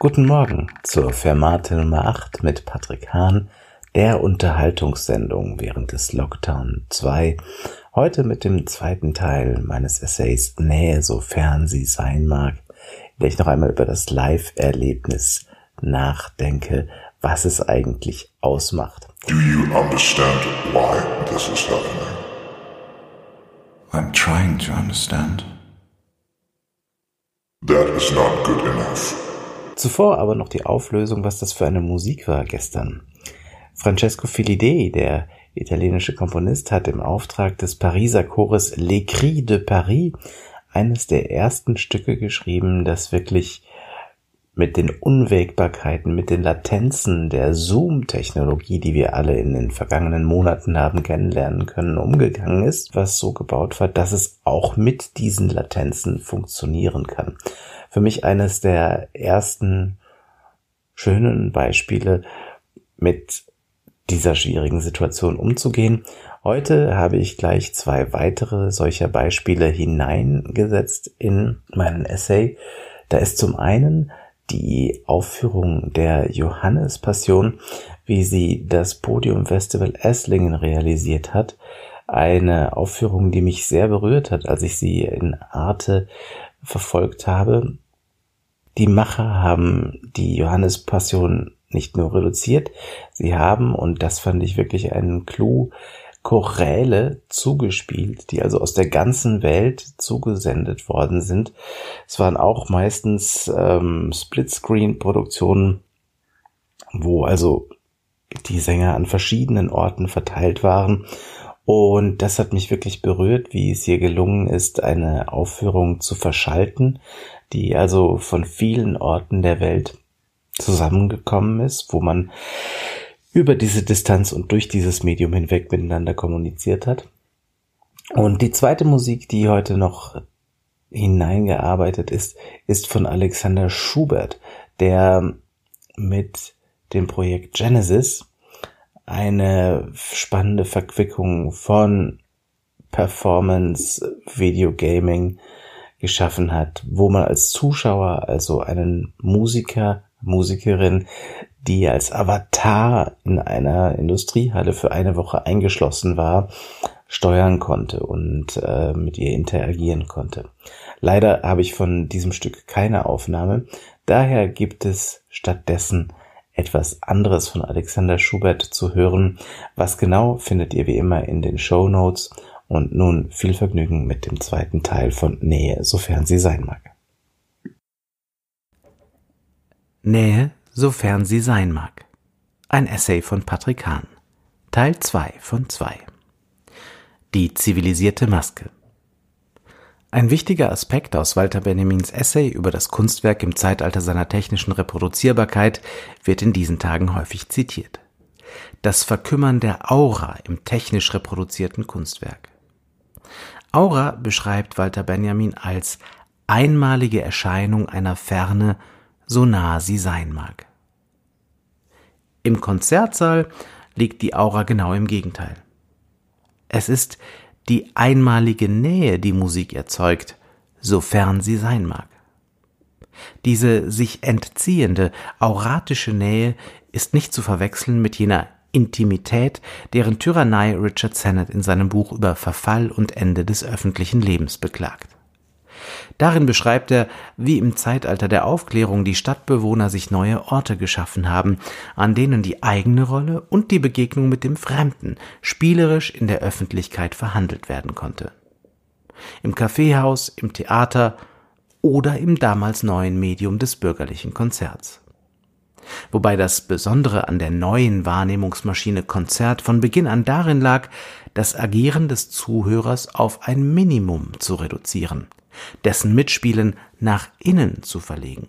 Guten Morgen zur Fermate Nummer 8 mit Patrick Hahn, der Unterhaltungssendung während des Lockdown 2. Heute mit dem zweiten Teil meines Essays Nähe, sofern sie sein mag, in der ich noch einmal über das Live-Erlebnis nachdenke, was es eigentlich ausmacht. Do you understand why this is happening? I'm trying to understand. That is not good enough. Zuvor aber noch die Auflösung, was das für eine Musik war gestern. Francesco Filidei, der italienische Komponist, hat im Auftrag des Pariser Chores Les Cris de Paris eines der ersten Stücke geschrieben, das wirklich mit den Unwägbarkeiten, mit den Latenzen der Zoom-Technologie, die wir alle in den vergangenen Monaten haben kennenlernen können, umgegangen ist, was so gebaut war, dass es auch mit diesen Latenzen funktionieren kann für mich eines der ersten schönen Beispiele, mit dieser schwierigen Situation umzugehen. Heute habe ich gleich zwei weitere solcher Beispiele hineingesetzt in meinen Essay. Da ist zum einen die Aufführung der Johannespassion, wie sie das Podium Festival Esslingen realisiert hat. Eine Aufführung, die mich sehr berührt hat, als ich sie in Arte verfolgt habe. Die Macher haben die Johannespassion nicht nur reduziert, sie haben, und das fand ich wirklich einen Clou, Choräle zugespielt, die also aus der ganzen Welt zugesendet worden sind. Es waren auch meistens ähm, Splitscreen-Produktionen, wo also die Sänger an verschiedenen Orten verteilt waren und das hat mich wirklich berührt, wie es hier gelungen ist, eine Aufführung zu verschalten, die also von vielen Orten der Welt zusammengekommen ist, wo man über diese Distanz und durch dieses Medium hinweg miteinander kommuniziert hat. Und die zweite Musik, die heute noch hineingearbeitet ist, ist von Alexander Schubert, der mit dem Projekt Genesis eine spannende Verquickung von Performance, Videogaming geschaffen hat, wo man als Zuschauer, also einen Musiker, Musikerin, die als Avatar in einer Industriehalle für eine Woche eingeschlossen war, steuern konnte und äh, mit ihr interagieren konnte. Leider habe ich von diesem Stück keine Aufnahme, daher gibt es stattdessen etwas anderes von Alexander Schubert zu hören. Was genau findet ihr wie immer in den Show Notes. Und nun viel Vergnügen mit dem zweiten Teil von Nähe, sofern sie sein mag. Nähe, sofern sie sein mag. Ein Essay von Patrick Hahn. Teil 2 von 2. Die zivilisierte Maske. Ein wichtiger Aspekt aus Walter Benjamins Essay über das Kunstwerk im Zeitalter seiner technischen Reproduzierbarkeit wird in diesen Tagen häufig zitiert. Das Verkümmern der Aura im technisch reproduzierten Kunstwerk. Aura beschreibt Walter Benjamin als einmalige Erscheinung einer Ferne, so nah sie sein mag. Im Konzertsaal liegt die Aura genau im Gegenteil. Es ist die einmalige Nähe die Musik erzeugt, sofern sie sein mag. Diese sich entziehende, auratische Nähe ist nicht zu verwechseln mit jener Intimität, deren Tyrannei Richard Sennett in seinem Buch über Verfall und Ende des öffentlichen Lebens beklagt. Darin beschreibt er, wie im Zeitalter der Aufklärung die Stadtbewohner sich neue Orte geschaffen haben, an denen die eigene Rolle und die Begegnung mit dem Fremden spielerisch in der Öffentlichkeit verhandelt werden konnte. Im Kaffeehaus, im Theater oder im damals neuen Medium des bürgerlichen Konzerts. Wobei das Besondere an der neuen Wahrnehmungsmaschine Konzert von Beginn an darin lag, das Agieren des Zuhörers auf ein Minimum zu reduzieren dessen Mitspielen nach innen zu verlegen.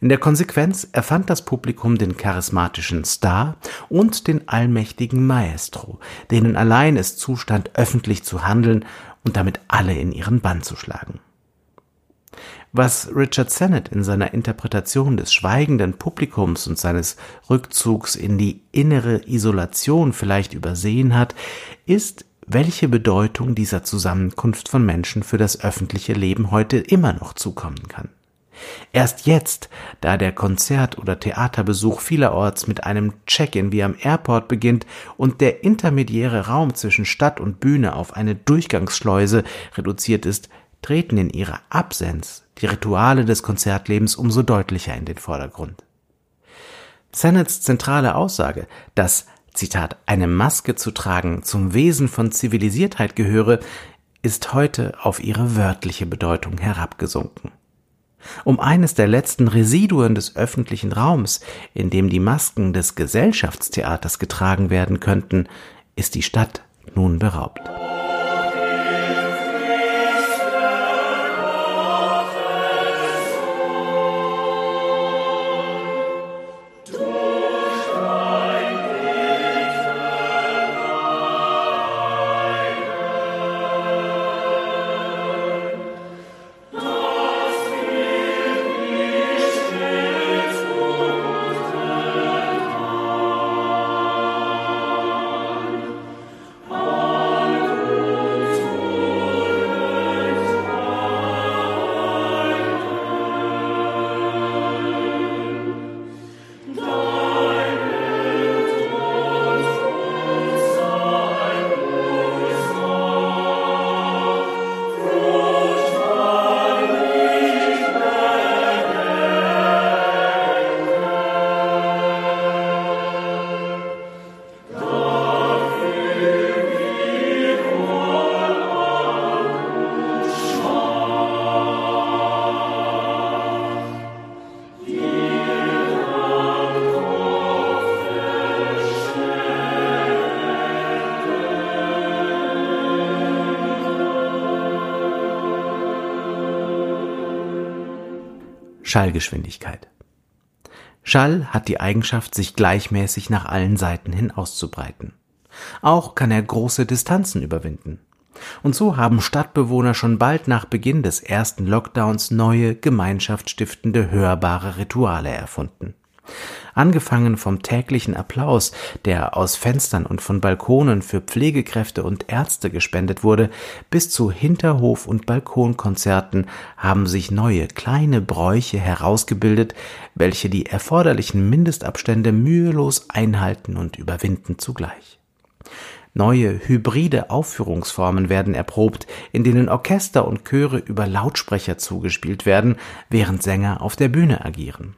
In der Konsequenz erfand das Publikum den charismatischen Star und den allmächtigen Maestro, denen allein es zustand, öffentlich zu handeln und damit alle in ihren Bann zu schlagen. Was Richard Sennett in seiner Interpretation des schweigenden Publikums und seines Rückzugs in die innere Isolation vielleicht übersehen hat, ist welche Bedeutung dieser Zusammenkunft von Menschen für das öffentliche Leben heute immer noch zukommen kann. Erst jetzt, da der Konzert- oder Theaterbesuch vielerorts mit einem Check-in wie am Airport beginnt und der intermediäre Raum zwischen Stadt und Bühne auf eine Durchgangsschleuse reduziert ist, treten in ihrer Absenz die Rituale des Konzertlebens umso deutlicher in den Vordergrund. Sennets zentrale Aussage, dass Zitat, eine Maske zu tragen zum Wesen von Zivilisiertheit gehöre, ist heute auf ihre wörtliche Bedeutung herabgesunken. Um eines der letzten Residuen des öffentlichen Raums, in dem die Masken des Gesellschaftstheaters getragen werden könnten, ist die Stadt nun beraubt. Schallgeschwindigkeit. Schall hat die Eigenschaft, sich gleichmäßig nach allen Seiten hin auszubreiten. Auch kann er große Distanzen überwinden. Und so haben Stadtbewohner schon bald nach Beginn des ersten Lockdowns neue, gemeinschaftsstiftende, hörbare Rituale erfunden angefangen vom täglichen Applaus, der aus Fenstern und von Balkonen für Pflegekräfte und Ärzte gespendet wurde, bis zu Hinterhof- und Balkonkonzerten haben sich neue kleine Bräuche herausgebildet, welche die erforderlichen Mindestabstände mühelos einhalten und überwinden zugleich. Neue hybride Aufführungsformen werden erprobt, in denen Orchester und Chöre über Lautsprecher zugespielt werden, während Sänger auf der Bühne agieren.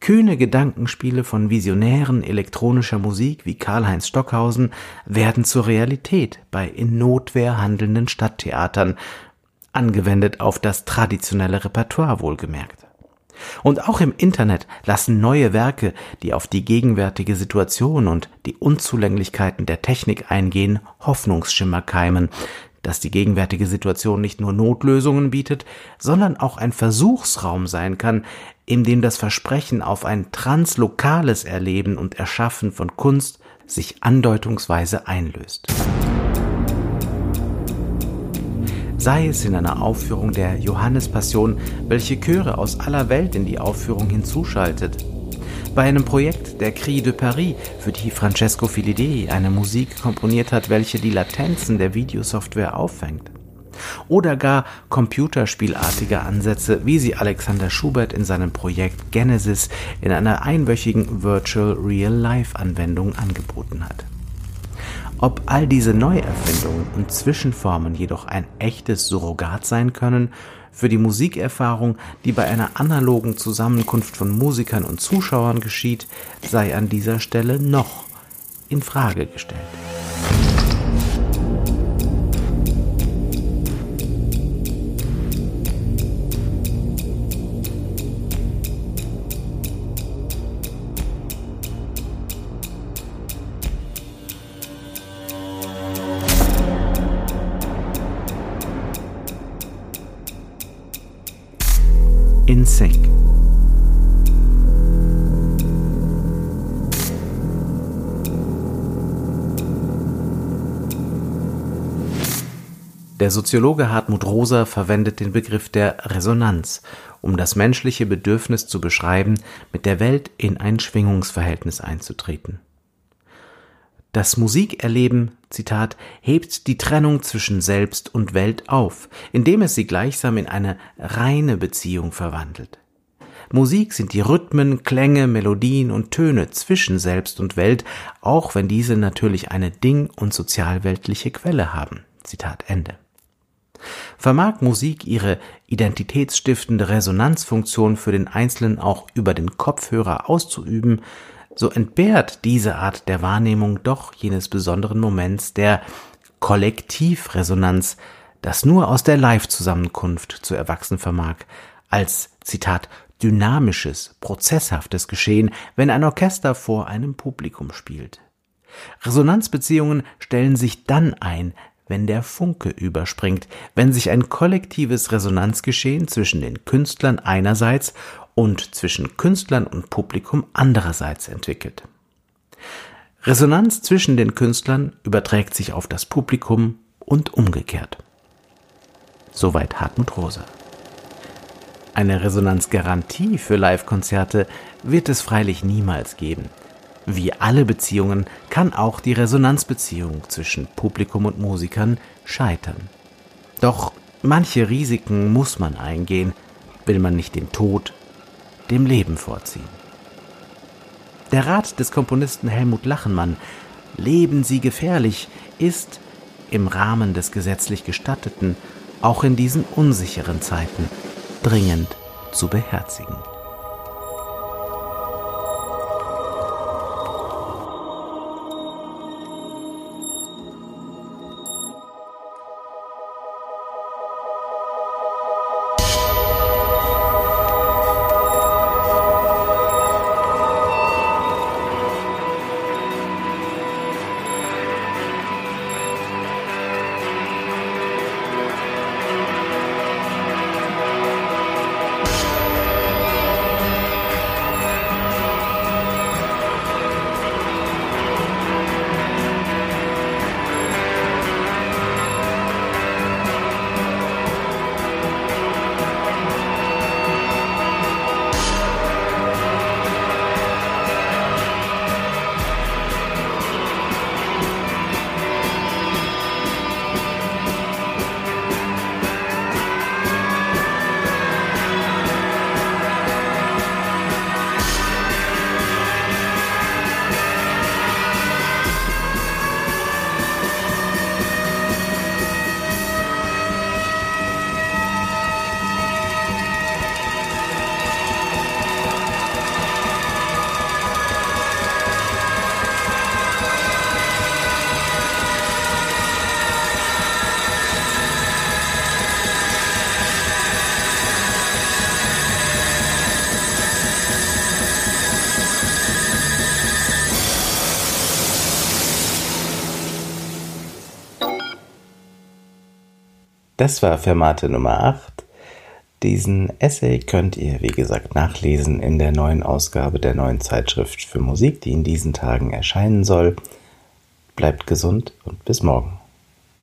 Kühne Gedankenspiele von Visionären elektronischer Musik wie Karl-Heinz Stockhausen werden zur Realität bei in Notwehr handelnden Stadttheatern, angewendet auf das traditionelle Repertoire wohlgemerkt. Und auch im Internet lassen neue Werke, die auf die gegenwärtige Situation und die Unzulänglichkeiten der Technik eingehen, Hoffnungsschimmer keimen, dass die gegenwärtige Situation nicht nur Notlösungen bietet, sondern auch ein Versuchsraum sein kann, in dem das Versprechen auf ein translokales Erleben und Erschaffen von Kunst sich andeutungsweise einlöst. Sei es in einer Aufführung der Johannespassion, welche Chöre aus aller Welt in die Aufführung hinzuschaltet, bei einem Projekt der Cri de Paris, für die Francesco Filidei eine Musik komponiert hat, welche die Latenzen der Videosoftware auffängt. Oder gar computerspielartige Ansätze, wie sie Alexander Schubert in seinem Projekt Genesis in einer einwöchigen Virtual Real Life Anwendung angeboten hat. Ob all diese Neuerfindungen und Zwischenformen jedoch ein echtes Surrogat sein können, für die Musikerfahrung, die bei einer analogen Zusammenkunft von Musikern und Zuschauern geschieht, sei an dieser Stelle noch in Frage gestellt. Der Soziologe Hartmut Rosa verwendet den Begriff der Resonanz, um das menschliche Bedürfnis zu beschreiben, mit der Welt in ein Schwingungsverhältnis einzutreten. Das Musikerleben, Zitat, hebt die Trennung zwischen Selbst und Welt auf, indem es sie gleichsam in eine reine Beziehung verwandelt. Musik sind die Rhythmen, Klänge, Melodien und Töne zwischen Selbst und Welt, auch wenn diese natürlich eine ding- und sozialweltliche Quelle haben. Zitat Ende. Vermag Musik ihre identitätsstiftende Resonanzfunktion für den Einzelnen auch über den Kopfhörer auszuüben, so entbehrt diese Art der Wahrnehmung doch jenes besonderen Moments der Kollektivresonanz, das nur aus der Live-Zusammenkunft zu erwachsen vermag, als Zitat dynamisches, prozesshaftes Geschehen, wenn ein Orchester vor einem Publikum spielt. Resonanzbeziehungen stellen sich dann ein, wenn der Funke überspringt, wenn sich ein kollektives Resonanzgeschehen zwischen den Künstlern einerseits und zwischen Künstlern und Publikum andererseits entwickelt. Resonanz zwischen den Künstlern überträgt sich auf das Publikum und umgekehrt. Soweit Hartmut Rosa. Eine Resonanzgarantie für Live-Konzerte wird es freilich niemals geben. Wie alle Beziehungen kann auch die Resonanzbeziehung zwischen Publikum und Musikern scheitern. Doch manche Risiken muss man eingehen, will man nicht den Tod dem Leben vorziehen. Der Rat des Komponisten Helmut Lachenmann, Leben Sie gefährlich, ist im Rahmen des gesetzlich Gestatteten auch in diesen unsicheren Zeiten dringend zu beherzigen. Das war Fermate Nummer 8. Diesen Essay könnt ihr, wie gesagt, nachlesen in der neuen Ausgabe der neuen Zeitschrift für Musik, die in diesen Tagen erscheinen soll. Bleibt gesund und bis morgen.